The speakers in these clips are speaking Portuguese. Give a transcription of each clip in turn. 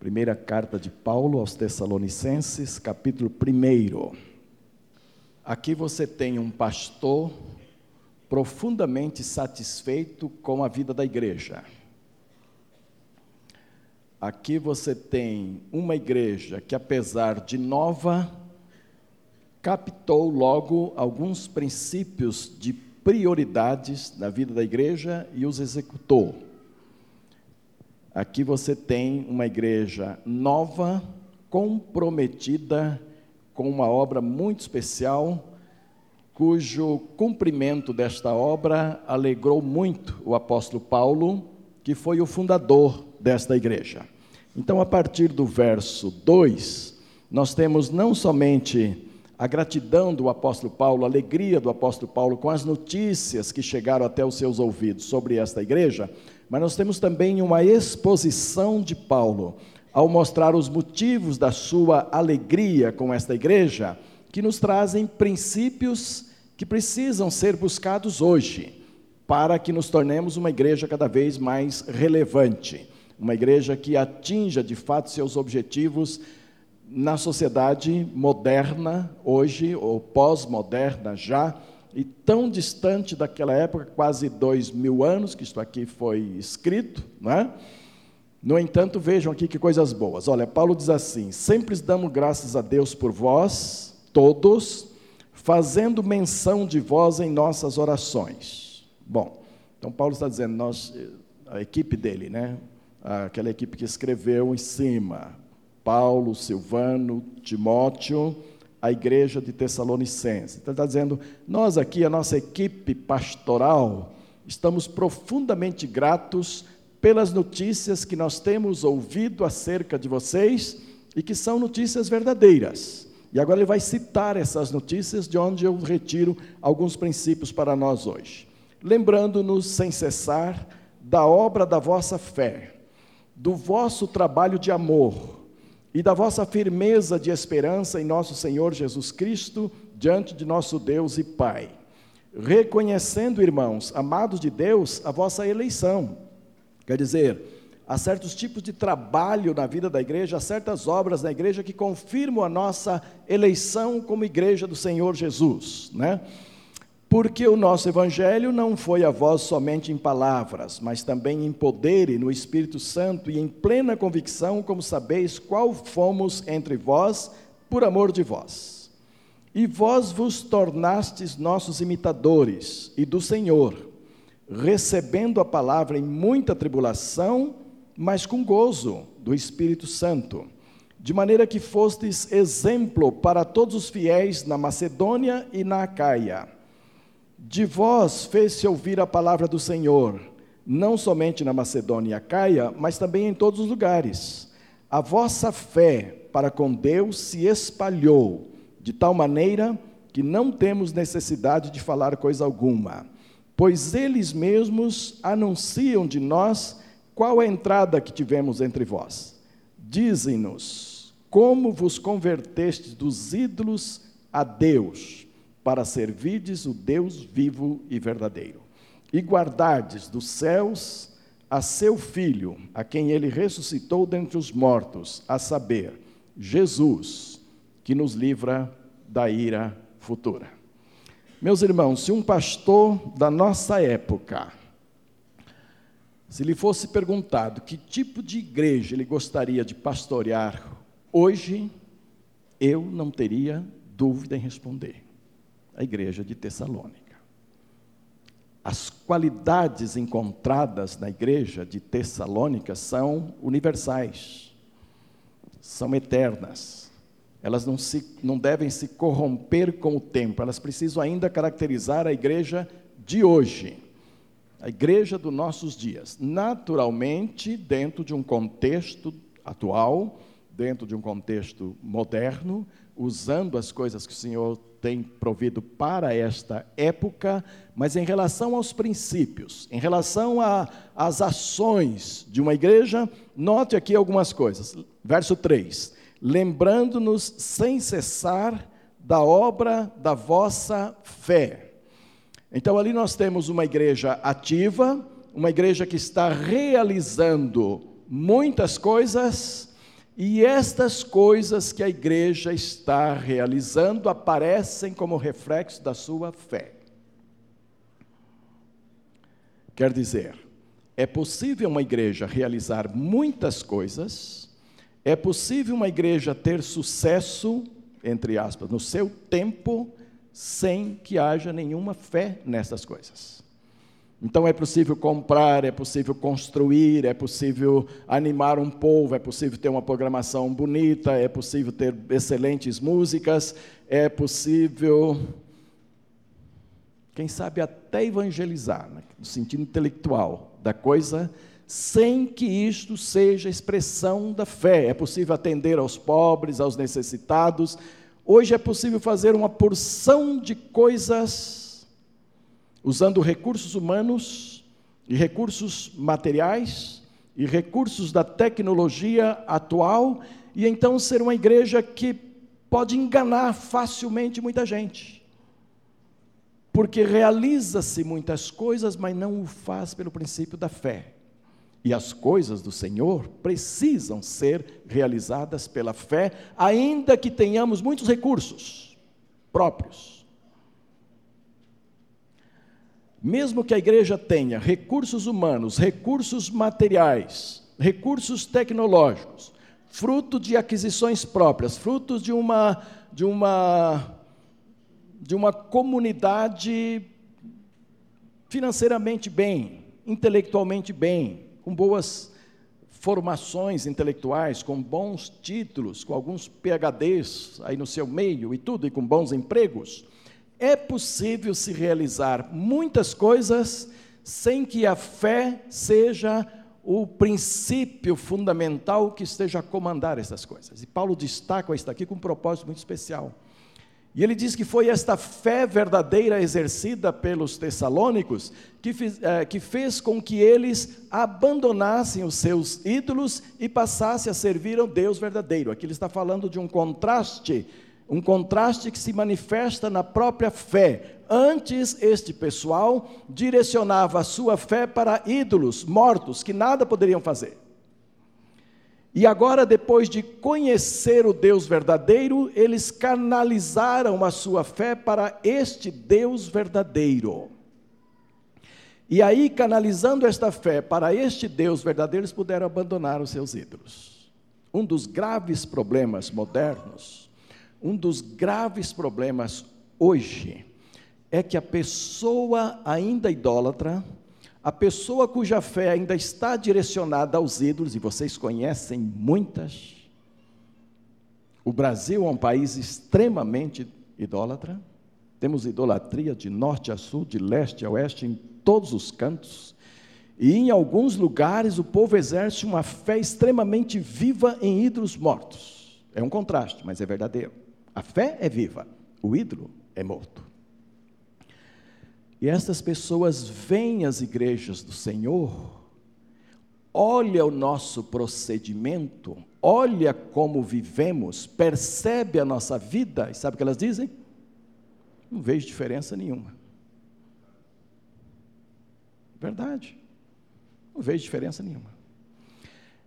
Primeira carta de Paulo aos Tessalonicenses, capítulo 1. Aqui você tem um pastor profundamente satisfeito com a vida da igreja. Aqui você tem uma igreja que, apesar de nova, captou logo alguns princípios de prioridades na vida da igreja e os executou. Aqui você tem uma igreja nova, comprometida com uma obra muito especial, cujo cumprimento desta obra alegrou muito o apóstolo Paulo, que foi o fundador desta igreja. Então, a partir do verso 2, nós temos não somente a gratidão do apóstolo Paulo, a alegria do apóstolo Paulo com as notícias que chegaram até os seus ouvidos sobre esta igreja, mas nós temos também uma exposição de Paulo ao mostrar os motivos da sua alegria com esta igreja, que nos trazem princípios que precisam ser buscados hoje, para que nos tornemos uma igreja cada vez mais relevante, uma igreja que atinja de fato seus objetivos na sociedade moderna hoje, ou pós-moderna já, e tão distante daquela época, quase dois mil anos que isto aqui foi escrito, não é? No entanto, vejam aqui que coisas boas. Olha, Paulo diz assim: sempre damos graças a Deus por vós, todos, fazendo menção de vós em nossas orações. Bom, então Paulo está dizendo, nós, a equipe dele, né? Aquela equipe que escreveu em cima, Paulo, Silvano, Timóteo, a igreja de Tessalonicenses. Então, ele está dizendo: nós aqui, a nossa equipe pastoral, estamos profundamente gratos pelas notícias que nós temos ouvido acerca de vocês e que são notícias verdadeiras. E agora ele vai citar essas notícias, de onde eu retiro alguns princípios para nós hoje. Lembrando-nos sem cessar da obra da vossa fé, do vosso trabalho de amor, e da vossa firmeza de esperança em nosso Senhor Jesus Cristo, diante de nosso Deus e Pai. Reconhecendo, irmãos, amados de Deus, a vossa eleição. Quer dizer, há certos tipos de trabalho na vida da igreja, há certas obras na igreja que confirmam a nossa eleição como igreja do Senhor Jesus, né? Porque o nosso evangelho não foi a vós somente em palavras, mas também em poder e no Espírito Santo e em plena convicção, como sabeis qual fomos entre vós por amor de vós. E vós vos tornastes nossos imitadores e do Senhor, recebendo a palavra em muita tribulação, mas com gozo do Espírito Santo, de maneira que fostes exemplo para todos os fiéis na Macedônia e na Acaia de vós fez-se ouvir a palavra do Senhor, não somente na Macedônia e Acaia, mas também em todos os lugares. A vossa fé para com Deus se espalhou, de tal maneira que não temos necessidade de falar coisa alguma, pois eles mesmos anunciam de nós qual a entrada que tivemos entre vós. Dizem-nos como vos convertestes dos ídolos a Deus para servirdes o Deus vivo e verdadeiro, e guardardes dos céus a seu Filho, a quem ele ressuscitou dentre os mortos, a saber, Jesus, que nos livra da ira futura. Meus irmãos, se um pastor da nossa época, se lhe fosse perguntado que tipo de igreja ele gostaria de pastorear hoje, eu não teria dúvida em responder a igreja de Tessalônica. As qualidades encontradas na igreja de Tessalônica são universais, são eternas. Elas não, se, não devem se corromper com o tempo, elas precisam ainda caracterizar a igreja de hoje, a igreja dos nossos dias. Naturalmente, dentro de um contexto atual, dentro de um contexto moderno, usando as coisas que o Senhor tem provido para esta época, mas em relação aos princípios, em relação às ações de uma igreja, note aqui algumas coisas. Verso 3: Lembrando-nos sem cessar da obra da vossa fé. Então, ali nós temos uma igreja ativa, uma igreja que está realizando muitas coisas, E estas coisas que a igreja está realizando aparecem como reflexo da sua fé. Quer dizer, é possível uma igreja realizar muitas coisas, é possível uma igreja ter sucesso, entre aspas, no seu tempo, sem que haja nenhuma fé nessas coisas. Então é possível comprar, é possível construir, é possível animar um povo, é possível ter uma programação bonita, é possível ter excelentes músicas, é possível, quem sabe, até evangelizar, né, no sentido intelectual da coisa, sem que isto seja expressão da fé. É possível atender aos pobres, aos necessitados. Hoje é possível fazer uma porção de coisas usando recursos humanos e recursos materiais e recursos da tecnologia atual, e então ser uma igreja que pode enganar facilmente muita gente. Porque realiza-se muitas coisas, mas não o faz pelo princípio da fé. E as coisas do Senhor precisam ser realizadas pela fé, ainda que tenhamos muitos recursos próprios mesmo que a igreja tenha recursos humanos, recursos materiais, recursos tecnológicos, fruto de aquisições próprias, frutos de uma de uma de uma comunidade financeiramente bem, intelectualmente bem, com boas formações intelectuais, com bons títulos, com alguns PhDs aí no seu meio e tudo, e com bons empregos, é possível se realizar muitas coisas sem que a fé seja o princípio fundamental que esteja a comandar essas coisas. E Paulo destaca isso aqui com um propósito muito especial. E ele diz que foi esta fé verdadeira exercida pelos tessalônicos que, fiz, é, que fez com que eles abandonassem os seus ídolos e passassem a servir ao Deus verdadeiro. Aqui ele está falando de um contraste um contraste que se manifesta na própria fé. Antes, este pessoal direcionava a sua fé para ídolos mortos que nada poderiam fazer. E agora, depois de conhecer o Deus verdadeiro, eles canalizaram a sua fé para este Deus verdadeiro. E aí, canalizando esta fé para este Deus verdadeiro, eles puderam abandonar os seus ídolos. Um dos graves problemas modernos um dos graves problemas hoje é que a pessoa ainda idólatra, a pessoa cuja fé ainda está direcionada aos ídolos, e vocês conhecem muitas. O Brasil é um país extremamente idólatra. Temos idolatria de norte a sul, de leste a oeste, em todos os cantos. E em alguns lugares o povo exerce uma fé extremamente viva em ídolos mortos. É um contraste, mas é verdadeiro. A fé é viva, o ídolo é morto. E estas pessoas vêm às igrejas do Senhor, olha o nosso procedimento, olha como vivemos, percebe a nossa vida, e sabe o que elas dizem? Não vejo diferença nenhuma. Verdade. Não vejo diferença nenhuma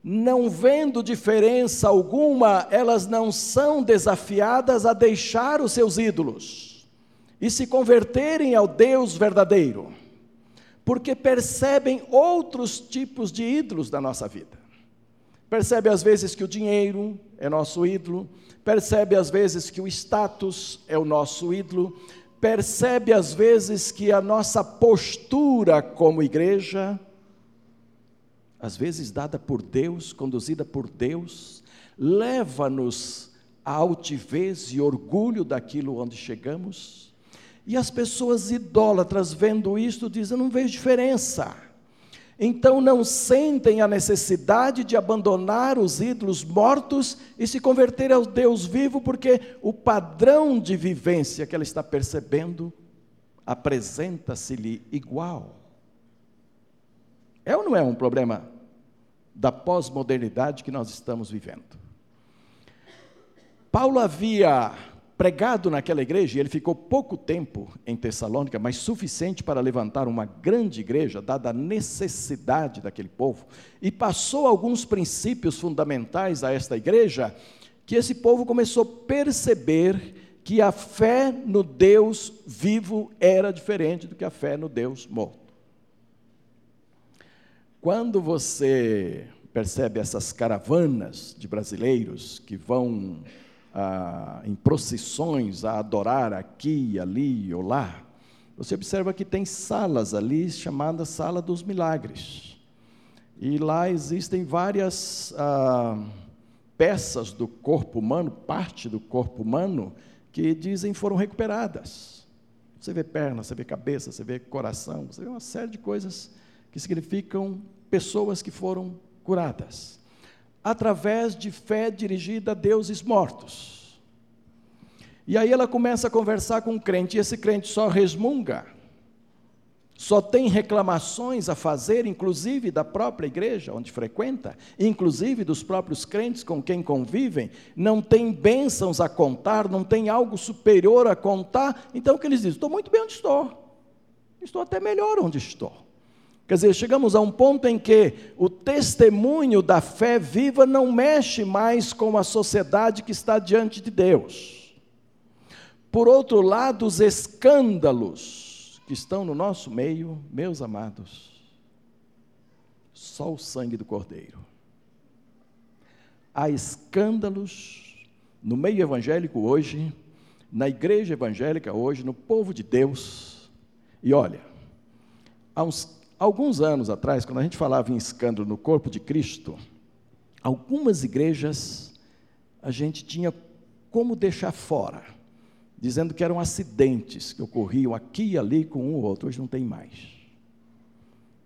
não vendo diferença alguma, elas não são desafiadas a deixar os seus ídolos e se converterem ao Deus verdadeiro, porque percebem outros tipos de ídolos da nossa vida. Percebe às vezes que o dinheiro é nosso ídolo, percebe às vezes que o status é o nosso ídolo, percebe às vezes que a nossa postura como igreja às vezes dada por Deus, conduzida por Deus, leva-nos à altivez e orgulho daquilo onde chegamos. E as pessoas idólatras vendo isto dizem: não vejo diferença. Então não sentem a necessidade de abandonar os ídolos mortos e se converter ao Deus vivo, porque o padrão de vivência que ela está percebendo apresenta-se-lhe igual. É ou não é um problema da pós-modernidade que nós estamos vivendo. Paulo havia pregado naquela igreja, e ele ficou pouco tempo em Tessalônica, mas suficiente para levantar uma grande igreja, dada a necessidade daquele povo, e passou alguns princípios fundamentais a esta igreja, que esse povo começou a perceber que a fé no Deus vivo era diferente do que a fé no Deus morto. Quando você percebe essas caravanas de brasileiros que vão ah, em procissões a adorar aqui, ali ou lá, você observa que tem salas ali chamadas Sala dos Milagres. E lá existem várias ah, peças do corpo humano, parte do corpo humano, que dizem foram recuperadas. Você vê perna, você vê cabeça, você vê coração, você vê uma série de coisas que significam pessoas que foram curadas. Através de fé dirigida a deuses mortos. E aí ela começa a conversar com o crente, e esse crente só resmunga só tem reclamações a fazer, inclusive da própria igreja onde frequenta, inclusive dos próprios crentes com quem convivem, não tem bênçãos a contar, não tem algo superior a contar, então o que eles dizem? Estou muito bem onde estou, estou até melhor onde estou. Quer dizer, chegamos a um ponto em que o testemunho da fé viva não mexe mais com a sociedade que está diante de Deus. Por outro lado, os escândalos, que estão no nosso meio, meus amados, só o sangue do Cordeiro. Há escândalos no meio evangélico hoje, na igreja evangélica hoje, no povo de Deus. E olha, há uns, alguns anos atrás, quando a gente falava em escândalo no corpo de Cristo, algumas igrejas a gente tinha como deixar fora dizendo que eram acidentes que ocorriam aqui e ali com um ou outro, hoje não tem mais.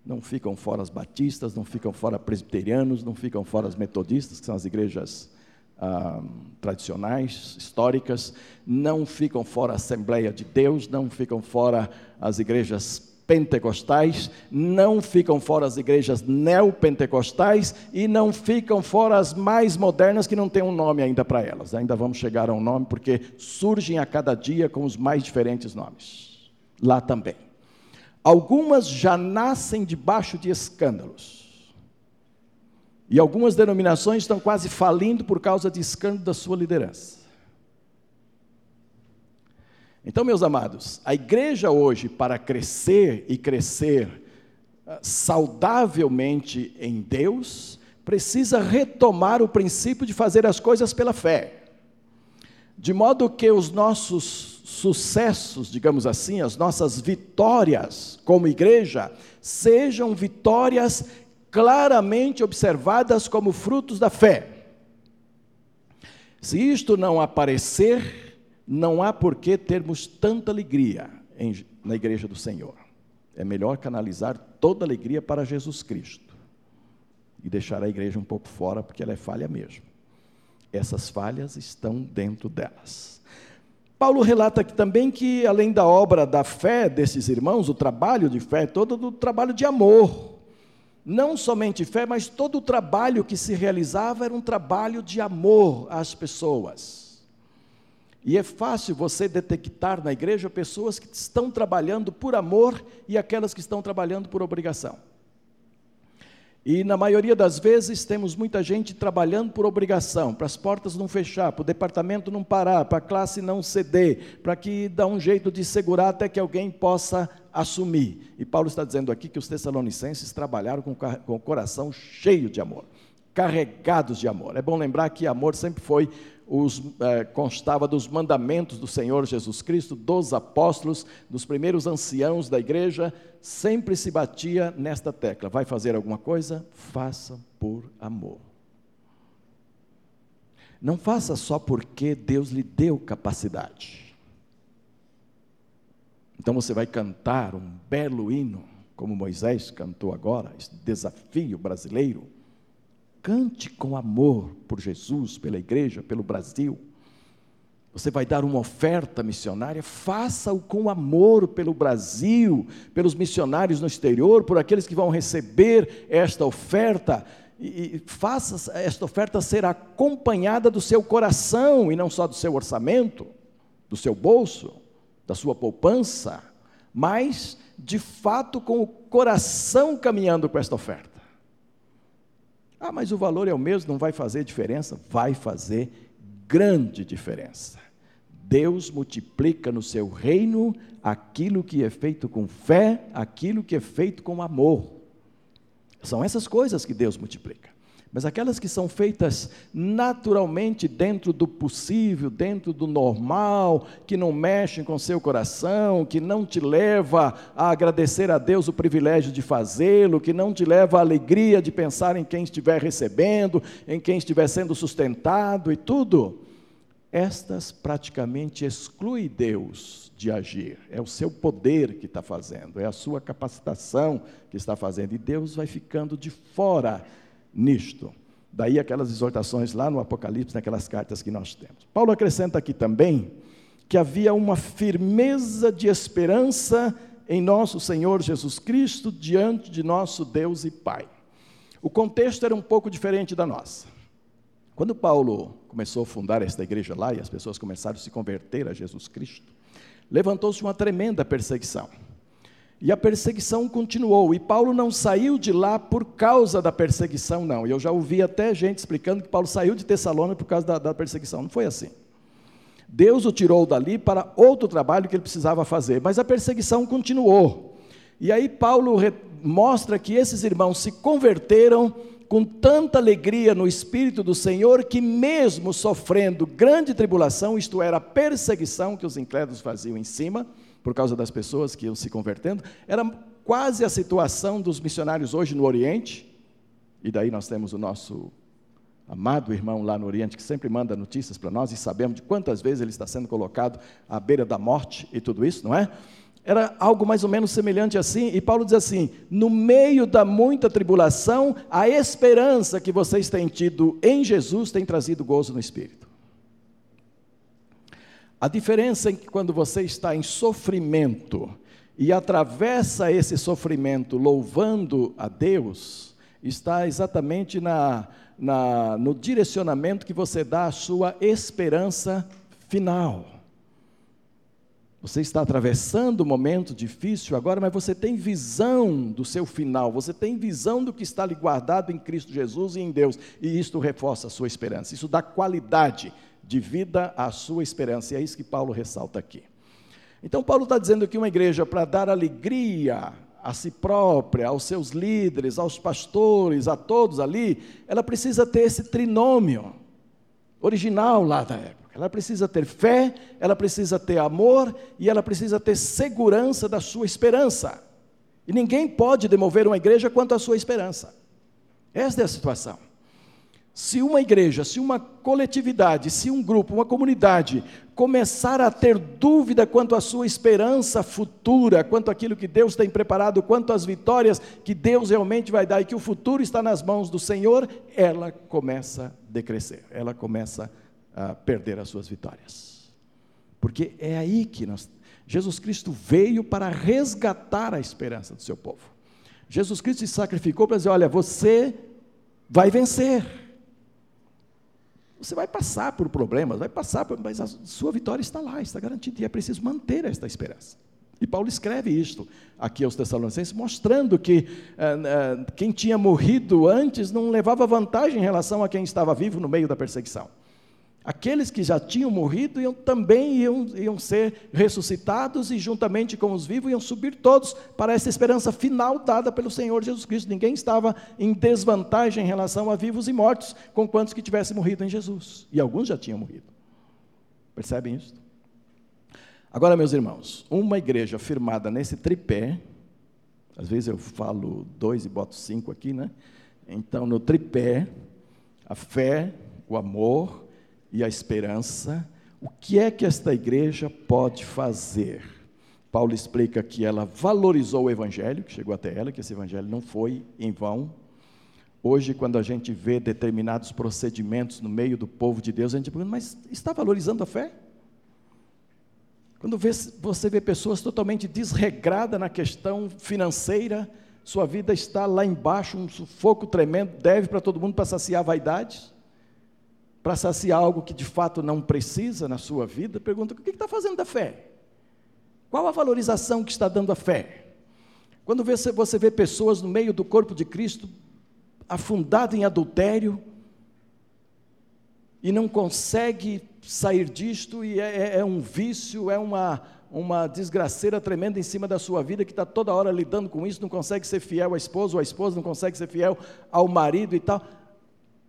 Não ficam fora as batistas, não ficam fora presbiterianos, não ficam fora as metodistas, que são as igrejas ah, tradicionais, históricas, não ficam fora a Assembleia de Deus, não ficam fora as igrejas pentecostais, não ficam fora as igrejas neopentecostais e não ficam fora as mais modernas que não têm um nome ainda para elas. Ainda vamos chegar a um nome porque surgem a cada dia com os mais diferentes nomes. Lá também. Algumas já nascem debaixo de escândalos. E algumas denominações estão quase falindo por causa de escândalo da sua liderança. Então, meus amados, a igreja hoje, para crescer e crescer ah, saudavelmente em Deus, precisa retomar o princípio de fazer as coisas pela fé. De modo que os nossos sucessos, digamos assim, as nossas vitórias como igreja, sejam vitórias claramente observadas como frutos da fé. Se isto não aparecer, não há por que termos tanta alegria em, na igreja do Senhor. É melhor canalizar toda alegria para Jesus Cristo e deixar a igreja um pouco fora, porque ela é falha mesmo. Essas falhas estão dentro delas. Paulo relata aqui também que, além da obra da fé desses irmãos, o trabalho de fé, todo o trabalho de amor. Não somente fé, mas todo o trabalho que se realizava era um trabalho de amor às pessoas. E é fácil você detectar na igreja pessoas que estão trabalhando por amor e aquelas que estão trabalhando por obrigação. E na maioria das vezes temos muita gente trabalhando por obrigação, para as portas não fechar, para o departamento não parar, para a classe não ceder, para que dá um jeito de segurar até que alguém possa assumir. E Paulo está dizendo aqui que os tessalonicenses trabalharam com, com o coração cheio de amor, carregados de amor. É bom lembrar que amor sempre foi os, eh, constava dos mandamentos do Senhor Jesus Cristo, dos apóstolos, dos primeiros anciãos da igreja, sempre se batia nesta tecla: vai fazer alguma coisa? Faça por amor. Não faça só porque Deus lhe deu capacidade. Então você vai cantar um belo hino, como Moisés cantou agora, esse desafio brasileiro Cante com amor por Jesus, pela igreja, pelo Brasil. Você vai dar uma oferta missionária, faça-o com amor pelo Brasil, pelos missionários no exterior, por aqueles que vão receber esta oferta. E, e faça esta oferta ser acompanhada do seu coração e não só do seu orçamento. do seu bolso, da sua poupança, mas de fato com o coração caminhando com esta oferta. Ah, mas o valor é o mesmo, não vai fazer diferença? Vai fazer grande diferença. Deus multiplica no seu reino aquilo que é feito com fé, aquilo que é feito com amor. São essas coisas que Deus multiplica. Mas aquelas que são feitas naturalmente dentro do possível, dentro do normal, que não mexem com seu coração, que não te leva a agradecer a Deus o privilégio de fazê-lo, que não te leva à alegria de pensar em quem estiver recebendo, em quem estiver sendo sustentado e tudo, estas praticamente excluem Deus de agir. É o seu poder que está fazendo, é a sua capacitação que está fazendo, e Deus vai ficando de fora nisto. Daí aquelas exortações lá no Apocalipse, naquelas cartas que nós temos. Paulo acrescenta aqui também que havia uma firmeza de esperança em nosso Senhor Jesus Cristo diante de nosso Deus e Pai. O contexto era um pouco diferente da nossa. Quando Paulo começou a fundar esta igreja lá e as pessoas começaram a se converter a Jesus Cristo, levantou-se uma tremenda perseguição. E a perseguição continuou. E Paulo não saiu de lá por causa da perseguição, não. Eu já ouvi até gente explicando que Paulo saiu de Tessalônica por causa da, da perseguição. Não foi assim. Deus o tirou dali para outro trabalho que ele precisava fazer, mas a perseguição continuou. E aí Paulo mostra que esses irmãos se converteram com tanta alegria no Espírito do Senhor que, mesmo sofrendo grande tribulação, isto era a perseguição que os incrédulos faziam em cima, por causa das pessoas que iam se convertendo, era quase a situação dos missionários hoje no Oriente, e daí nós temos o nosso amado irmão lá no Oriente, que sempre manda notícias para nós, e sabemos de quantas vezes ele está sendo colocado à beira da morte e tudo isso, não é? Era algo mais ou menos semelhante assim, e Paulo diz assim: no meio da muita tribulação, a esperança que vocês têm tido em Jesus tem trazido gozo no espírito. A diferença é que quando você está em sofrimento e atravessa esse sofrimento louvando a Deus, está exatamente na, na, no direcionamento que você dá à sua esperança final. Você está atravessando um momento difícil agora, mas você tem visão do seu final, você tem visão do que está lhe guardado em Cristo Jesus e em Deus, e isto reforça a sua esperança, isso dá qualidade de vida à sua esperança. E é isso que Paulo ressalta aqui. Então, Paulo está dizendo que uma igreja, para dar alegria a si própria, aos seus líderes, aos pastores, a todos ali, ela precisa ter esse trinômio original lá da época. Ela precisa ter fé, ela precisa ter amor e ela precisa ter segurança da sua esperança. E ninguém pode demover uma igreja quanto à sua esperança. Esta é a situação. Se uma igreja, se uma coletividade, se um grupo, uma comunidade começar a ter dúvida quanto à sua esperança futura, quanto àquilo que Deus tem preparado, quanto às vitórias que Deus realmente vai dar e que o futuro está nas mãos do Senhor, ela começa a decrescer, ela começa a perder as suas vitórias. Porque é aí que nós, Jesus Cristo veio para resgatar a esperança do seu povo. Jesus Cristo se sacrificou para dizer: olha, você vai vencer. Você vai passar por problemas, vai passar, por, mas a sua vitória está lá, está garantida, e é preciso manter esta esperança. E Paulo escreve isto aqui aos Tessalonicenses, mostrando que uh, uh, quem tinha morrido antes não levava vantagem em relação a quem estava vivo no meio da perseguição. Aqueles que já tinham morrido iam, também iam, iam ser ressuscitados e, juntamente com os vivos, iam subir todos para essa esperança final dada pelo Senhor Jesus Cristo. Ninguém estava em desvantagem em relação a vivos e mortos, com quantos que tivessem morrido em Jesus. E alguns já tinham morrido. Percebem isso? Agora, meus irmãos, uma igreja firmada nesse tripé, às vezes eu falo dois e boto cinco aqui, né? Então, no tripé, a fé, o amor, e a esperança, o que é que esta igreja pode fazer? Paulo explica que ela valorizou o evangelho, que chegou até ela, que esse evangelho não foi em vão. Hoje, quando a gente vê determinados procedimentos no meio do povo de Deus, a gente pergunta, mas está valorizando a fé? Quando vê, você vê pessoas totalmente desregradas na questão financeira, sua vida está lá embaixo, um sufoco tremendo, deve para todo mundo para saciar vaidades. Para saciar algo que de fato não precisa na sua vida, pergunta: o que está fazendo da fé? Qual a valorização que está dando a fé? Quando você vê pessoas no meio do corpo de Cristo afundado em adultério e não consegue sair disto e é, é, é um vício, é uma, uma desgraceira tremenda em cima da sua vida que está toda hora lidando com isso, não consegue ser fiel à esposa, ou a esposa não consegue ser fiel ao marido e tal.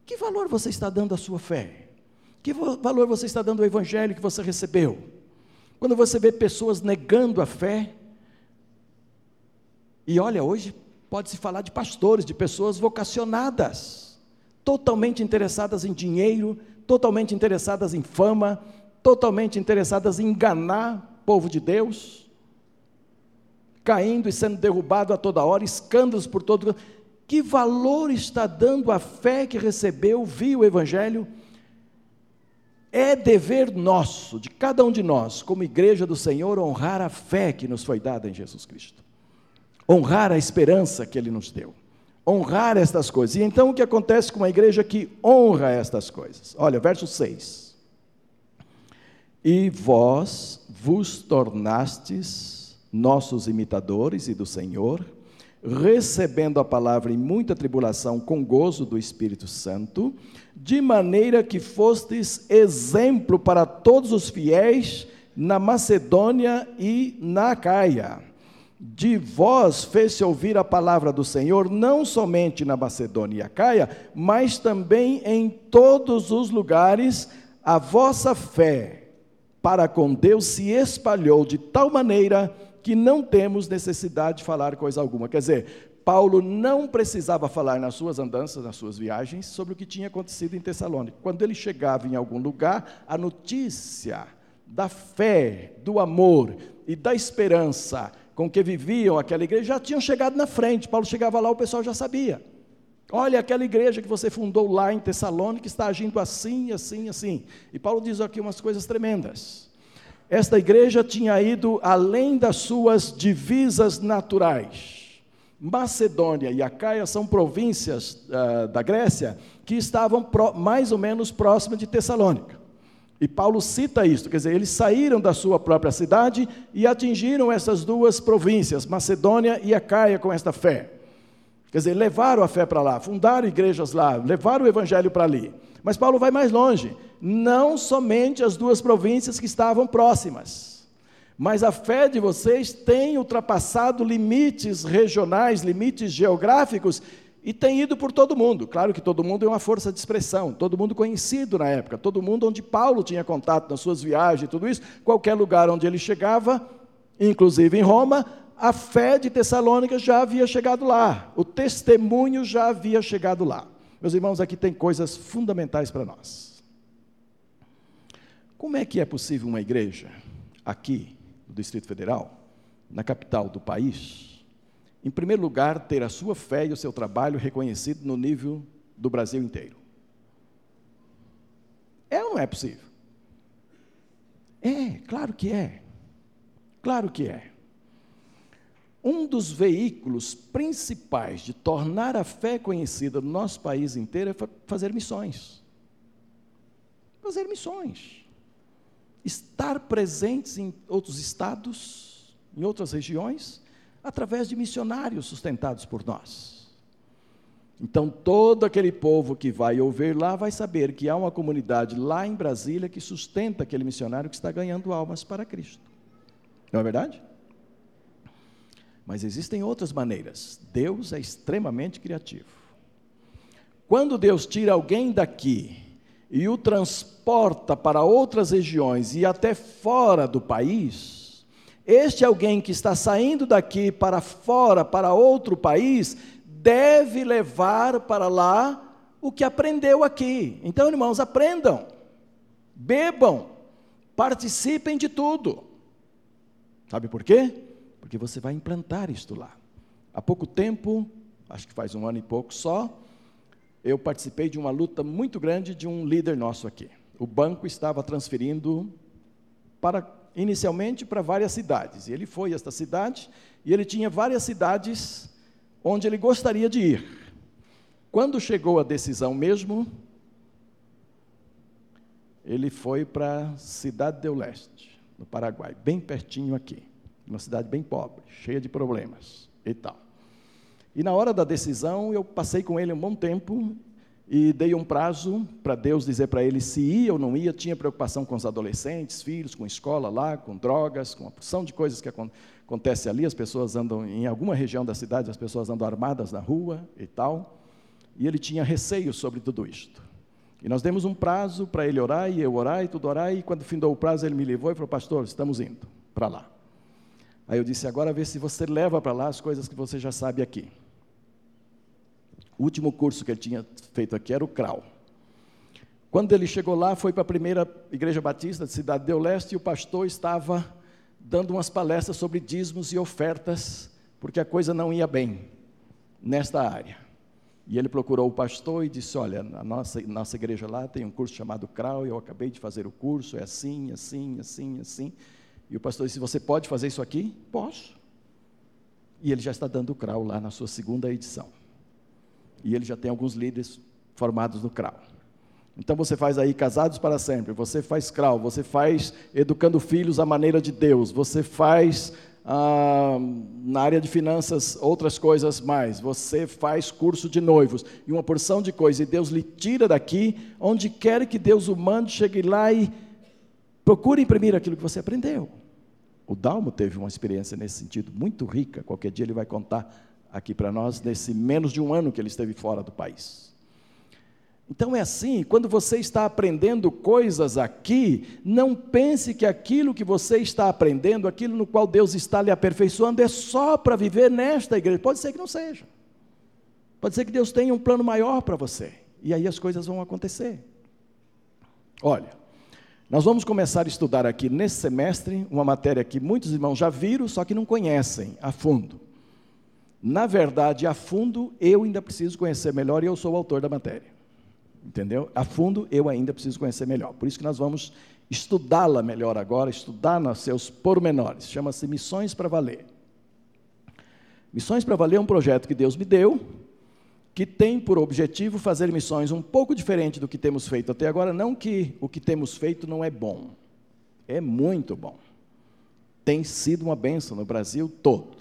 Que valor você está dando à sua fé? Que valor você está dando ao evangelho que você recebeu? Quando você vê pessoas negando a fé, e olha, hoje pode-se falar de pastores, de pessoas vocacionadas, totalmente interessadas em dinheiro, totalmente interessadas em fama, totalmente interessadas em enganar o povo de Deus, caindo e sendo derrubado a toda hora, escândalos por todo que valor está dando a fé que recebeu, viu o Evangelho? É dever nosso, de cada um de nós, como igreja do Senhor, honrar a fé que nos foi dada em Jesus Cristo, honrar a esperança que Ele nos deu, honrar estas coisas. E então o que acontece com uma igreja que honra estas coisas? Olha, verso 6. E vós vos tornastes nossos imitadores e do Senhor, recebendo a palavra em muita tribulação com gozo do Espírito Santo, de maneira que fostes exemplo para todos os fiéis na Macedônia e na Caia. De vós fez-se ouvir a palavra do Senhor, não somente na Macedônia e Acaia, mas também em todos os lugares, a vossa fé para com Deus se espalhou de tal maneira que não temos necessidade de falar coisa alguma. Quer dizer, Paulo não precisava falar nas suas andanças, nas suas viagens, sobre o que tinha acontecido em Tessalônica. Quando ele chegava em algum lugar, a notícia da fé, do amor e da esperança com que viviam aquela igreja já tinham chegado na frente. Paulo chegava lá, o pessoal já sabia. Olha, aquela igreja que você fundou lá em Tessalônica está agindo assim, assim, assim. E Paulo diz aqui umas coisas tremendas esta igreja tinha ido além das suas divisas naturais. Macedônia e Acaia são províncias uh, da Grécia que estavam pro, mais ou menos próximas de Tessalônica. E Paulo cita isso, quer dizer, eles saíram da sua própria cidade e atingiram essas duas províncias, Macedônia e Acaia, com esta fé. Quer dizer, levaram a fé para lá, fundaram igrejas lá, levaram o evangelho para ali. Mas Paulo vai mais longe não somente as duas províncias que estavam próximas, mas a fé de vocês tem ultrapassado limites regionais, limites geográficos e tem ido por todo mundo. Claro que todo mundo é uma força de expressão, todo mundo conhecido na época, todo mundo onde Paulo tinha contato nas suas viagens e tudo isso, qualquer lugar onde ele chegava, inclusive em Roma, a fé de Tessalônica já havia chegado lá, o testemunho já havia chegado lá. Meus irmãos, aqui tem coisas fundamentais para nós. Como é que é possível uma igreja aqui no Distrito Federal, na capital do país, em primeiro lugar, ter a sua fé e o seu trabalho reconhecido no nível do Brasil inteiro? É ou não é possível? É, claro que é. Claro que é. Um dos veículos principais de tornar a fé conhecida no nosso país inteiro é fazer missões. Fazer missões estar presentes em outros estados, em outras regiões, através de missionários sustentados por nós. Então, todo aquele povo que vai ouvir lá vai saber que há uma comunidade lá em Brasília que sustenta aquele missionário que está ganhando almas para Cristo. Não é verdade? Mas existem outras maneiras. Deus é extremamente criativo. Quando Deus tira alguém daqui e o transporta para outras regiões e até fora do país, este alguém que está saindo daqui para fora, para outro país, deve levar para lá o que aprendeu aqui. Então, irmãos, aprendam, bebam, participem de tudo. Sabe por quê? Porque você vai implantar isto lá. Há pouco tempo, acho que faz um ano e pouco só, eu participei de uma luta muito grande de um líder nosso aqui. O banco estava transferindo para inicialmente para várias cidades. E ele foi a esta cidade e ele tinha várias cidades onde ele gostaria de ir. Quando chegou a decisão mesmo, ele foi para Cidade do Leste, no Paraguai, bem pertinho aqui. Uma cidade bem pobre, cheia de problemas e tal. E na hora da decisão, eu passei com ele um bom tempo e dei um prazo para Deus dizer para ele se ia ou não ia. Tinha preocupação com os adolescentes, filhos, com escola lá, com drogas, com uma porção de coisas que acontece ali. As pessoas andam, em alguma região da cidade, as pessoas andam armadas na rua e tal. E ele tinha receio sobre tudo isto. E nós demos um prazo para ele orar, e eu orar, e tudo orar, e quando findou o prazo, ele me levou e falou, pastor, estamos indo para lá. Aí eu disse, agora vê se você leva para lá as coisas que você já sabe aqui. O último curso que ele tinha feito aqui era o CRAU. Quando ele chegou lá, foi para a primeira igreja batista de Cidade do Leste e o pastor estava dando umas palestras sobre dízimos e ofertas, porque a coisa não ia bem nesta área. E ele procurou o pastor e disse: Olha, a nossa, nossa igreja lá tem um curso chamado CRAU, eu acabei de fazer o curso, é assim, assim, assim, assim. E o pastor disse: Você pode fazer isso aqui? Posso. E ele já está dando o CRAU lá na sua segunda edição. E ele já tem alguns líderes formados no CRAU. Então você faz aí casados para sempre, você faz CRAU, você faz educando filhos à maneira de Deus, você faz ah, na área de finanças outras coisas mais, você faz curso de noivos e uma porção de coisas, e Deus lhe tira daqui, onde quer que Deus o mande, chegue lá e procure imprimir aquilo que você aprendeu. O Dalmo teve uma experiência nesse sentido muito rica, qualquer dia ele vai contar aqui para nós nesse menos de um ano que ele esteve fora do país. Então é assim, quando você está aprendendo coisas aqui, não pense que aquilo que você está aprendendo, aquilo no qual Deus está lhe aperfeiçoando, é só para viver nesta igreja. Pode ser que não seja. Pode ser que Deus tenha um plano maior para você. E aí as coisas vão acontecer. Olha, nós vamos começar a estudar aqui nesse semestre uma matéria que muitos irmãos já viram, só que não conhecem a fundo. Na verdade, a fundo, eu ainda preciso conhecer melhor e eu sou o autor da matéria. Entendeu? A fundo, eu ainda preciso conhecer melhor. Por isso que nós vamos estudá-la melhor agora, estudar nos seus pormenores. Chama-se Missões para Valer. Missões para Valer é um projeto que Deus me deu, que tem por objetivo fazer missões um pouco diferente do que temos feito até agora. Não que o que temos feito não é bom, é muito bom. Tem sido uma bênção no Brasil todo.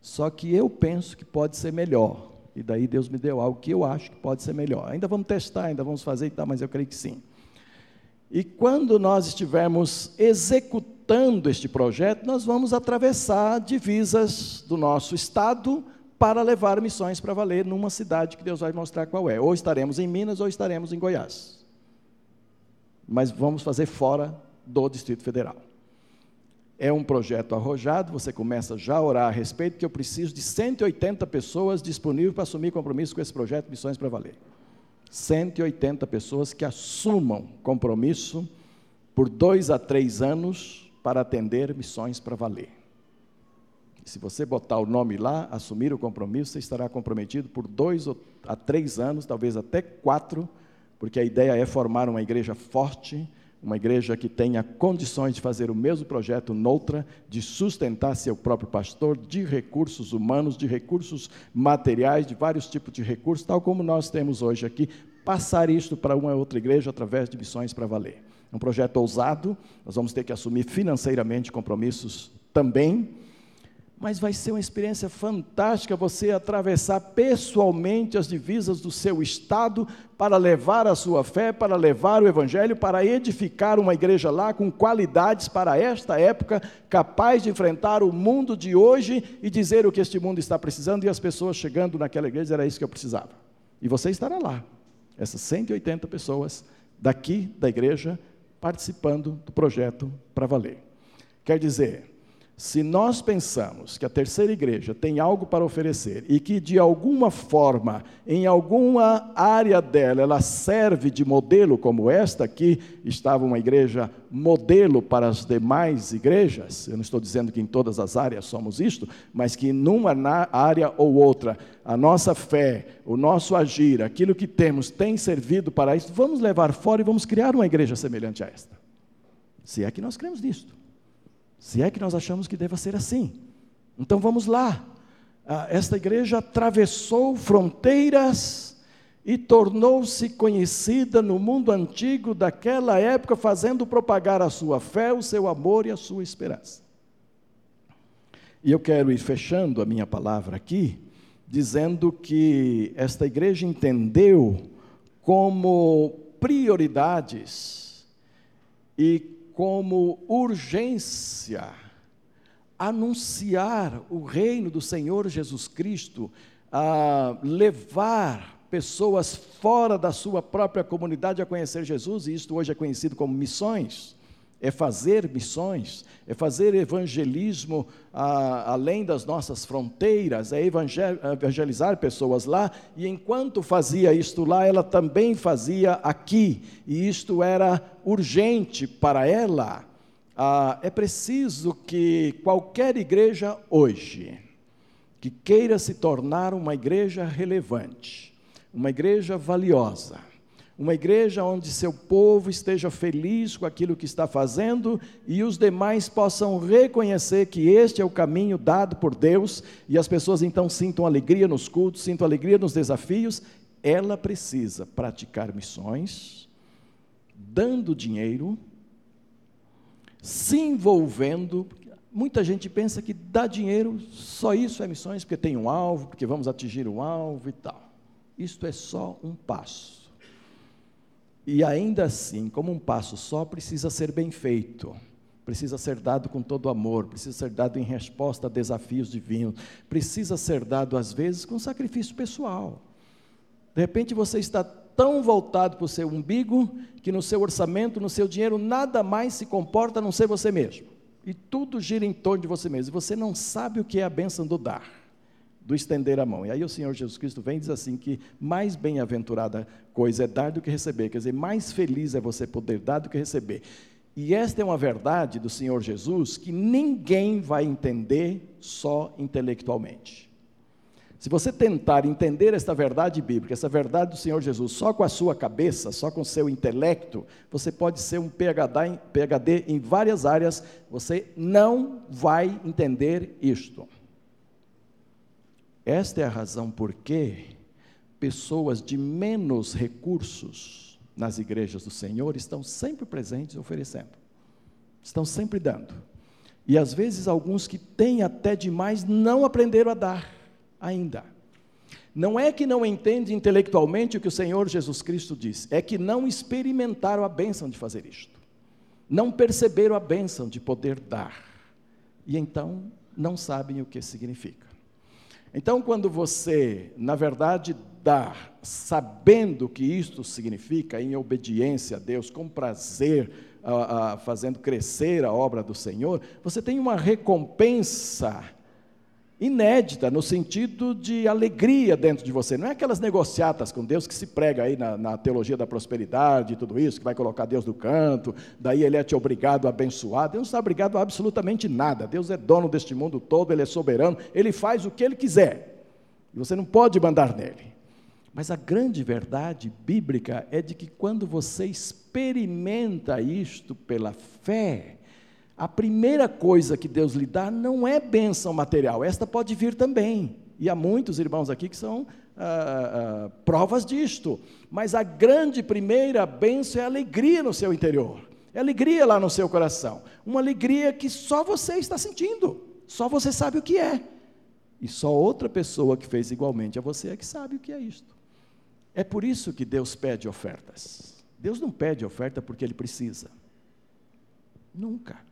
Só que eu penso que pode ser melhor. E daí Deus me deu algo que eu acho que pode ser melhor. Ainda vamos testar, ainda vamos fazer e tal, mas eu creio que sim. E quando nós estivermos executando este projeto, nós vamos atravessar divisas do nosso estado para levar missões para valer numa cidade que Deus vai mostrar qual é. Ou estaremos em Minas ou estaremos em Goiás. Mas vamos fazer fora do Distrito Federal é um projeto arrojado, você começa já a orar a respeito, que eu preciso de 180 pessoas disponíveis para assumir compromisso com esse projeto Missões para Valer. 180 pessoas que assumam compromisso por dois a três anos para atender missões para valer. Se você botar o nome lá, assumir o compromisso, você estará comprometido por dois a três anos, talvez até quatro, porque a ideia é formar uma igreja forte, uma igreja que tenha condições de fazer o mesmo projeto noutra, de sustentar seu próprio pastor, de recursos humanos, de recursos materiais, de vários tipos de recursos, tal como nós temos hoje aqui, passar isto para uma outra igreja através de missões para valer. É um projeto ousado, nós vamos ter que assumir financeiramente compromissos também, mas vai ser uma experiência fantástica você atravessar pessoalmente as divisas do seu estado para levar a sua fé, para levar o evangelho, para edificar uma igreja lá com qualidades para esta época, capaz de enfrentar o mundo de hoje e dizer o que este mundo está precisando e as pessoas chegando naquela igreja era isso que eu precisava. E você estará lá. Essas 180 pessoas daqui da igreja participando do projeto para valer. Quer dizer, se nós pensamos que a terceira igreja tem algo para oferecer e que de alguma forma, em alguma área dela, ela serve de modelo, como esta aqui estava uma igreja modelo para as demais igrejas, eu não estou dizendo que em todas as áreas somos isto, mas que numa área ou outra, a nossa fé, o nosso agir, aquilo que temos tem servido para isso, vamos levar fora e vamos criar uma igreja semelhante a esta. Se é que nós cremos nisto. Se é que nós achamos que deva ser assim. Então vamos lá. Ah, esta igreja atravessou fronteiras e tornou-se conhecida no mundo antigo daquela época, fazendo propagar a sua fé, o seu amor e a sua esperança. E eu quero ir fechando a minha palavra aqui, dizendo que esta igreja entendeu como prioridades e como urgência anunciar o reino do Senhor Jesus Cristo, a levar pessoas fora da sua própria comunidade a conhecer Jesus, e isto hoje é conhecido como missões. É fazer missões, é fazer evangelismo a, além das nossas fronteiras, é evangelizar pessoas lá, e enquanto fazia isto lá, ela também fazia aqui, e isto era urgente para ela. Ah, é preciso que qualquer igreja hoje, que queira se tornar uma igreja relevante, uma igreja valiosa, uma igreja onde seu povo esteja feliz com aquilo que está fazendo e os demais possam reconhecer que este é o caminho dado por Deus e as pessoas então sintam alegria nos cultos, sintam alegria nos desafios. Ela precisa praticar missões, dando dinheiro, se envolvendo. Muita gente pensa que dar dinheiro, só isso é missões, porque tem um alvo, porque vamos atingir um alvo e tal. Isto é só um passo. E ainda assim, como um passo só, precisa ser bem feito, precisa ser dado com todo amor, precisa ser dado em resposta a desafios divinos, precisa ser dado, às vezes, com sacrifício pessoal. De repente você está tão voltado para o seu umbigo que no seu orçamento, no seu dinheiro, nada mais se comporta a não ser você mesmo. E tudo gira em torno de você mesmo. E você não sabe o que é a bênção do dar do estender a mão. E aí o Senhor Jesus Cristo vem e diz assim que mais bem-aventurada coisa é dar do que receber, quer dizer, mais feliz é você poder dar do que receber. E esta é uma verdade do Senhor Jesus que ninguém vai entender só intelectualmente. Se você tentar entender esta verdade bíblica, essa verdade do Senhor Jesus, só com a sua cabeça, só com o seu intelecto, você pode ser um PhD, em várias áreas, você não vai entender isto. Esta é a razão por que pessoas de menos recursos nas igrejas do Senhor estão sempre presentes oferecendo, estão sempre dando. E às vezes alguns que têm até demais não aprenderam a dar ainda. Não é que não entendem intelectualmente o que o Senhor Jesus Cristo diz, é que não experimentaram a bênção de fazer isto, não perceberam a bênção de poder dar, e então não sabem o que significa. Então, quando você, na verdade, dá, sabendo que isto significa, em obediência a Deus, com prazer, a, a, fazendo crescer a obra do Senhor, você tem uma recompensa inédita, no sentido de alegria dentro de você. Não é aquelas negociatas com Deus que se prega aí na, na, teologia da prosperidade e tudo isso, que vai colocar Deus no canto, daí ele é te obrigado a abençoar. Deus não está obrigado a absolutamente nada. Deus é dono deste mundo todo, ele é soberano, ele faz o que ele quiser. E você não pode mandar nele. Mas a grande verdade bíblica é de que quando você experimenta isto pela fé, a primeira coisa que Deus lhe dá não é bênção material, esta pode vir também. E há muitos irmãos aqui que são ah, ah, provas disto. Mas a grande primeira bênção é alegria no seu interior, é alegria lá no seu coração. Uma alegria que só você está sentindo, só você sabe o que é. E só outra pessoa que fez igualmente a você é que sabe o que é isto. É por isso que Deus pede ofertas. Deus não pede oferta porque Ele precisa. Nunca.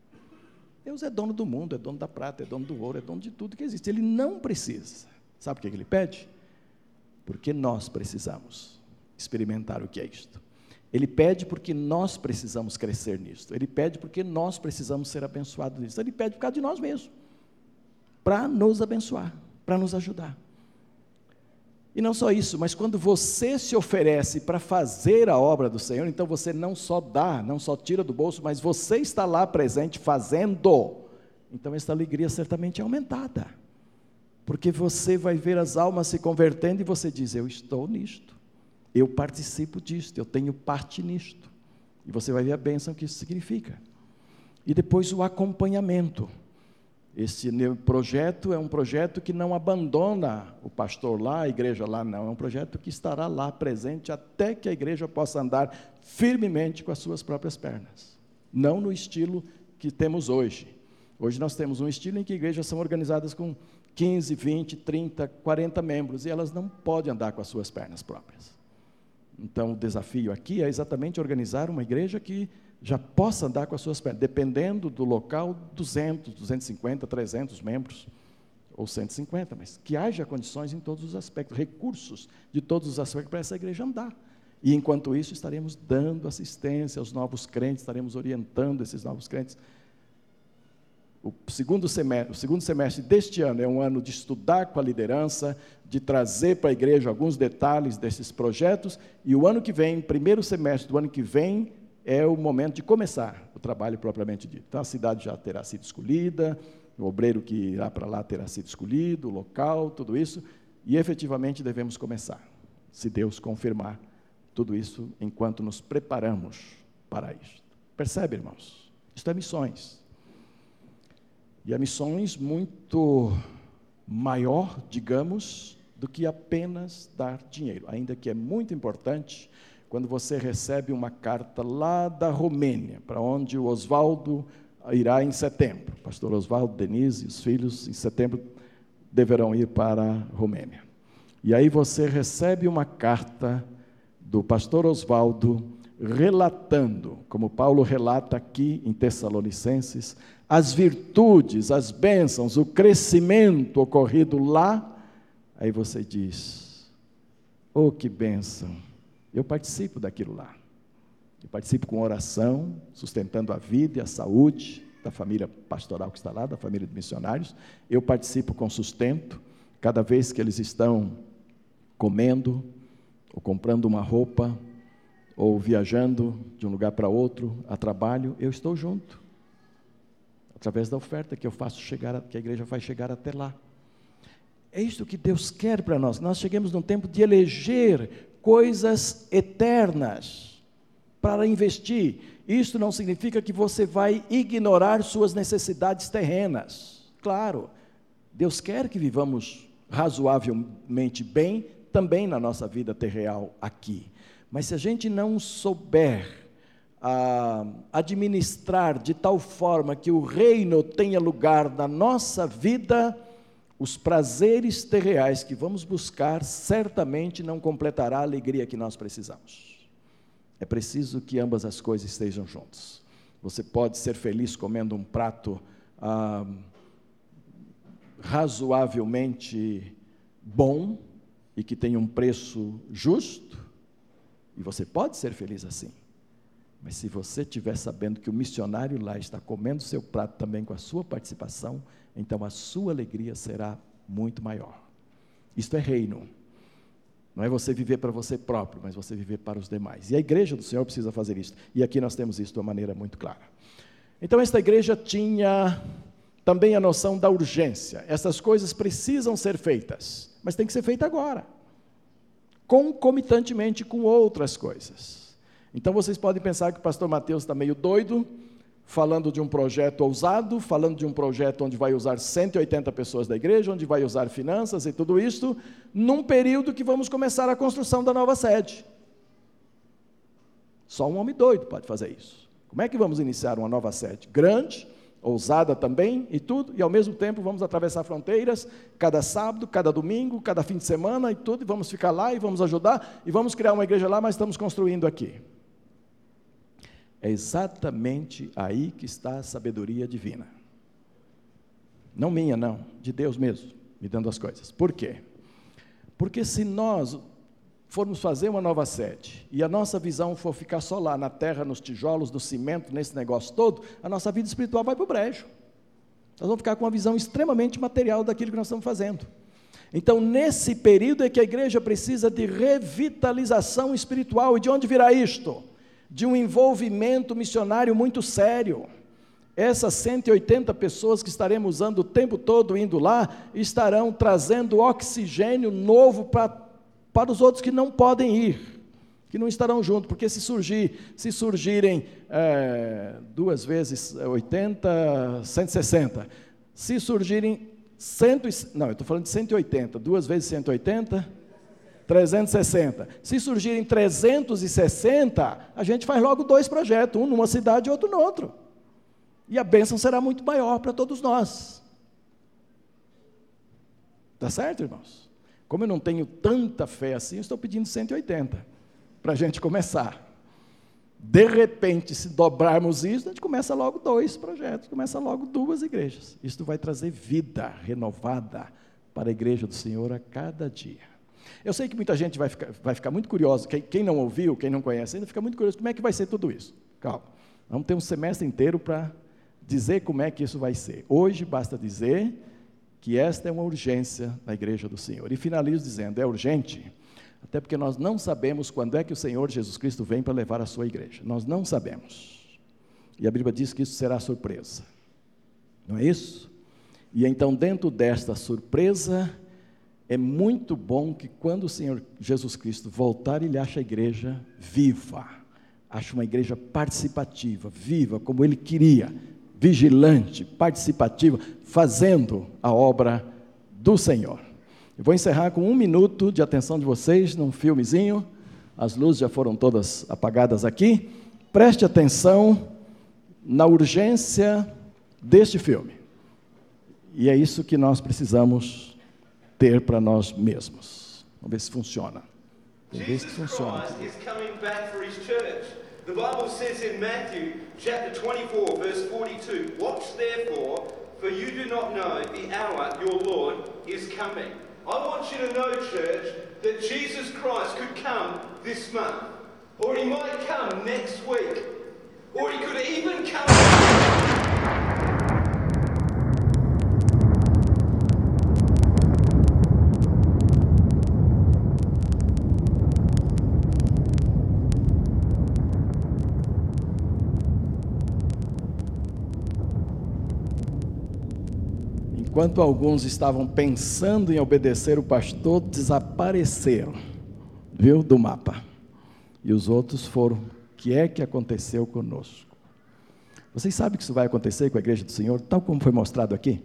Deus é dono do mundo, é dono da prata, é dono do ouro, é dono de tudo que existe. Ele não precisa. Sabe o que ele pede? Porque nós precisamos experimentar o que é isto. Ele pede porque nós precisamos crescer nisto. Ele pede porque nós precisamos ser abençoados nisto. Ele pede por causa de nós mesmos. Para nos abençoar, para nos ajudar. E não só isso, mas quando você se oferece para fazer a obra do Senhor, então você não só dá, não só tira do bolso, mas você está lá presente fazendo. Então essa alegria certamente é aumentada. Porque você vai ver as almas se convertendo e você diz: Eu estou nisto, eu participo disto, eu tenho parte nisto. E você vai ver a bênção que isso significa. E depois o acompanhamento. Esse projeto é um projeto que não abandona o pastor lá, a igreja lá, não. É um projeto que estará lá presente até que a igreja possa andar firmemente com as suas próprias pernas. Não no estilo que temos hoje. Hoje nós temos um estilo em que igrejas são organizadas com 15, 20, 30, 40 membros e elas não podem andar com as suas pernas próprias. Então, o desafio aqui é exatamente organizar uma igreja que já possa andar com as suas pernas, dependendo do local, 200, 250, 300 membros, ou 150, mas que haja condições em todos os aspectos, recursos de todos os aspectos para essa igreja andar. E enquanto isso, estaremos dando assistência aos novos crentes, estaremos orientando esses novos crentes. O segundo, semestre, o segundo semestre deste ano é um ano de estudar com a liderança, de trazer para a igreja alguns detalhes desses projetos, e o ano que vem, primeiro semestre do ano que vem, é o momento de começar o trabalho propriamente dito. Então a cidade já terá sido escolhida, o obreiro que irá para lá terá sido escolhido, o local, tudo isso, e efetivamente devemos começar, se Deus confirmar tudo isso enquanto nos preparamos para isso. Percebe, irmãos? Isto é missões. E é missões muito maior, digamos, do que apenas dar dinheiro, ainda que é muito importante quando você recebe uma carta lá da Romênia, para onde o Oswaldo irá em setembro. Pastor Oswaldo, Denise e os filhos, em setembro, deverão ir para a Romênia. E aí você recebe uma carta do pastor Oswaldo relatando, como Paulo relata aqui em Tessalonicenses, as virtudes, as bênçãos, o crescimento ocorrido lá. Aí você diz: Oh, que bênção! Eu participo daquilo lá. Eu participo com oração, sustentando a vida e a saúde da família pastoral que está lá, da família de missionários. Eu participo com sustento, cada vez que eles estão comendo, ou comprando uma roupa, ou viajando de um lugar para outro a trabalho, eu estou junto. Através da oferta que eu faço chegar, que a igreja faz chegar até lá. É isto que Deus quer para nós. Nós chegamos num tempo de eleger coisas eternas para investir. Isso não significa que você vai ignorar suas necessidades terrenas. Claro, Deus quer que vivamos razoavelmente bem também na nossa vida terreal aqui. Mas se a gente não souber ah, administrar de tal forma que o reino tenha lugar na nossa vida, os prazeres terreais que vamos buscar certamente não completará a alegria que nós precisamos. É preciso que ambas as coisas estejam juntas. Você pode ser feliz comendo um prato ah, razoavelmente bom e que tenha um preço justo, e você pode ser feliz assim. Mas se você estiver sabendo que o missionário lá está comendo seu prato também com a sua participação, então a sua alegria será muito maior. Isto é reino. Não é você viver para você próprio, mas você viver para os demais. E a igreja do Senhor precisa fazer isso. E aqui nós temos isso de uma maneira muito clara. Então, esta igreja tinha também a noção da urgência. Essas coisas precisam ser feitas, mas tem que ser feita agora, concomitantemente com outras coisas. Então, vocês podem pensar que o pastor Mateus está meio doido, falando de um projeto ousado, falando de um projeto onde vai usar 180 pessoas da igreja, onde vai usar finanças e tudo isso, num período que vamos começar a construção da nova sede. Só um homem doido pode fazer isso. Como é que vamos iniciar uma nova sede? Grande, ousada também e tudo, e ao mesmo tempo vamos atravessar fronteiras cada sábado, cada domingo, cada fim de semana e tudo, e vamos ficar lá e vamos ajudar, e vamos criar uma igreja lá, mas estamos construindo aqui. É exatamente aí que está a sabedoria divina. Não minha, não, de Deus mesmo, me dando as coisas. Por quê? Porque se nós formos fazer uma nova sede e a nossa visão for ficar só lá na terra, nos tijolos, no cimento, nesse negócio todo, a nossa vida espiritual vai para o brejo. Nós vamos ficar com uma visão extremamente material daquilo que nós estamos fazendo. Então, nesse período é que a igreja precisa de revitalização espiritual. E de onde virá isto? De um envolvimento missionário muito sério. Essas 180 pessoas que estaremos usando o tempo todo indo lá, estarão trazendo oxigênio novo para, para os outros que não podem ir, que não estarão juntos, porque se surgir, se surgirem é, duas vezes 80, 160, Se surgirem cento, não, eu estou falando de 180, duas vezes 180, 360. Se surgirem 360, a gente faz logo dois projetos, um numa cidade e outro no outro. E a bênção será muito maior para todos nós. Tá certo, irmãos? Como eu não tenho tanta fé assim, estou pedindo 180 para a gente começar. De repente, se dobrarmos isso, a gente começa logo dois projetos, começa logo duas igrejas. Isso vai trazer vida renovada para a igreja do Senhor a cada dia. Eu sei que muita gente vai ficar, vai ficar muito curiosa, quem, quem não ouviu, quem não conhece ainda, fica muito curioso, como é que vai ser tudo isso? Calma, vamos ter um semestre inteiro para dizer como é que isso vai ser. Hoje basta dizer que esta é uma urgência na igreja do Senhor. E finalizo dizendo: é urgente, até porque nós não sabemos quando é que o Senhor Jesus Cristo vem para levar a sua igreja. Nós não sabemos. E a Bíblia diz que isso será surpresa. Não é isso? E então, dentro desta surpresa, é muito bom que quando o Senhor Jesus Cristo voltar, ele acha a igreja viva, acha uma igreja participativa, viva, como ele queria, vigilante, participativa, fazendo a obra do Senhor. Eu vou encerrar com um minuto de atenção de vocês num filmezinho. As luzes já foram todas apagadas aqui. Preste atenção na urgência deste filme. E é isso que nós precisamos ter para nós mesmos. Vamos ver se funciona. Vamos ver se funciona. The Bible says in Matthew chapter 24, verse 42, Watch therefore, for you do not know the hour your Lord is coming. I want you to know, church, that Jesus Christ could come this month, or he might come next week, or he could even come. Enquanto alguns estavam pensando em obedecer o pastor, desapareceram, viu, do mapa. E os outros foram. O que é que aconteceu conosco? Vocês sabem que isso vai acontecer com a igreja do Senhor, tal como foi mostrado aqui?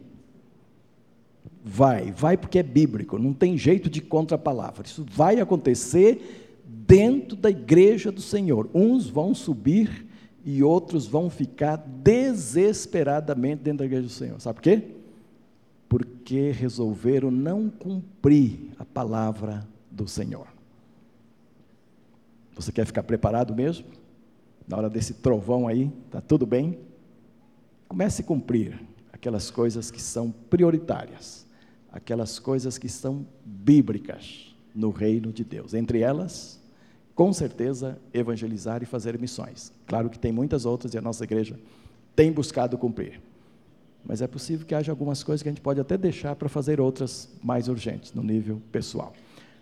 Vai, vai porque é bíblico, não tem jeito de contra-palavra. Isso vai acontecer dentro da igreja do Senhor. Uns vão subir e outros vão ficar desesperadamente dentro da igreja do Senhor. Sabe por quê? Porque resolveram não cumprir a palavra do Senhor. Você quer ficar preparado mesmo? Na hora desse trovão aí, tá tudo bem? Comece a cumprir aquelas coisas que são prioritárias, aquelas coisas que são bíblicas no reino de Deus. Entre elas, com certeza, evangelizar e fazer missões. Claro que tem muitas outras e a nossa igreja tem buscado cumprir. Mas é possível que haja algumas coisas que a gente pode até deixar para fazer outras mais urgentes, no nível pessoal.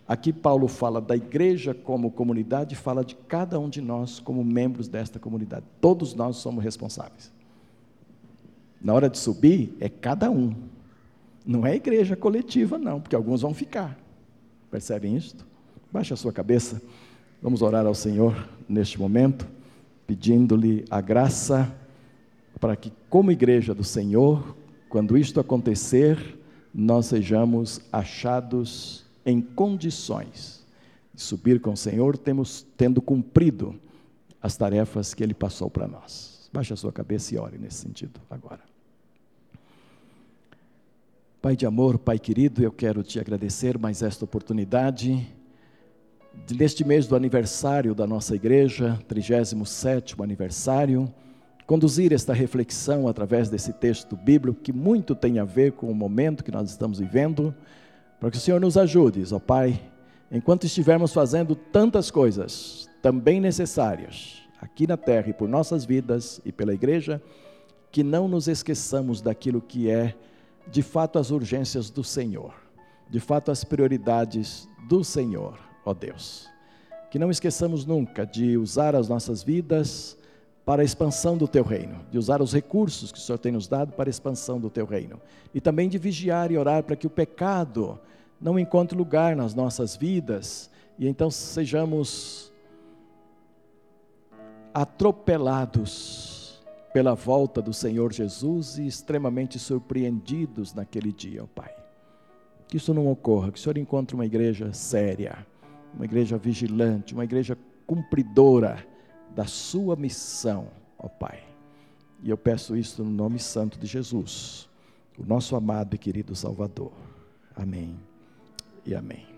Aqui Paulo fala da igreja como comunidade, fala de cada um de nós como membros desta comunidade. Todos nós somos responsáveis. Na hora de subir, é cada um. Não é igreja coletiva, não, porque alguns vão ficar. Percebem isto? Baixe a sua cabeça. Vamos orar ao Senhor neste momento, pedindo-lhe a graça para que, como igreja do Senhor, quando isto acontecer, nós sejamos achados em condições de subir com o Senhor, temos, tendo cumprido as tarefas que Ele passou para nós. Baixe a sua cabeça e ore nesse sentido agora. Pai de amor, Pai querido, eu quero te agradecer mais esta oportunidade, neste mês do aniversário da nossa igreja, 37 aniversário, conduzir esta reflexão através desse texto bíblico que muito tem a ver com o momento que nós estamos vivendo, para que o Senhor nos ajude, ó Pai, enquanto estivermos fazendo tantas coisas também necessárias aqui na terra e por nossas vidas e pela igreja, que não nos esqueçamos daquilo que é de fato as urgências do Senhor, de fato as prioridades do Senhor, ó Deus. Que não esqueçamos nunca de usar as nossas vidas para a expansão do teu reino, de usar os recursos que o Senhor tem nos dado para a expansão do teu reino, e também de vigiar e orar para que o pecado não encontre lugar nas nossas vidas e então sejamos atropelados pela volta do Senhor Jesus e extremamente surpreendidos naquele dia, ó Pai. Que isso não ocorra, que o Senhor encontre uma igreja séria, uma igreja vigilante, uma igreja cumpridora da sua missão, ó Pai. E eu peço isso no nome santo de Jesus, o nosso amado e querido Salvador. Amém e amém.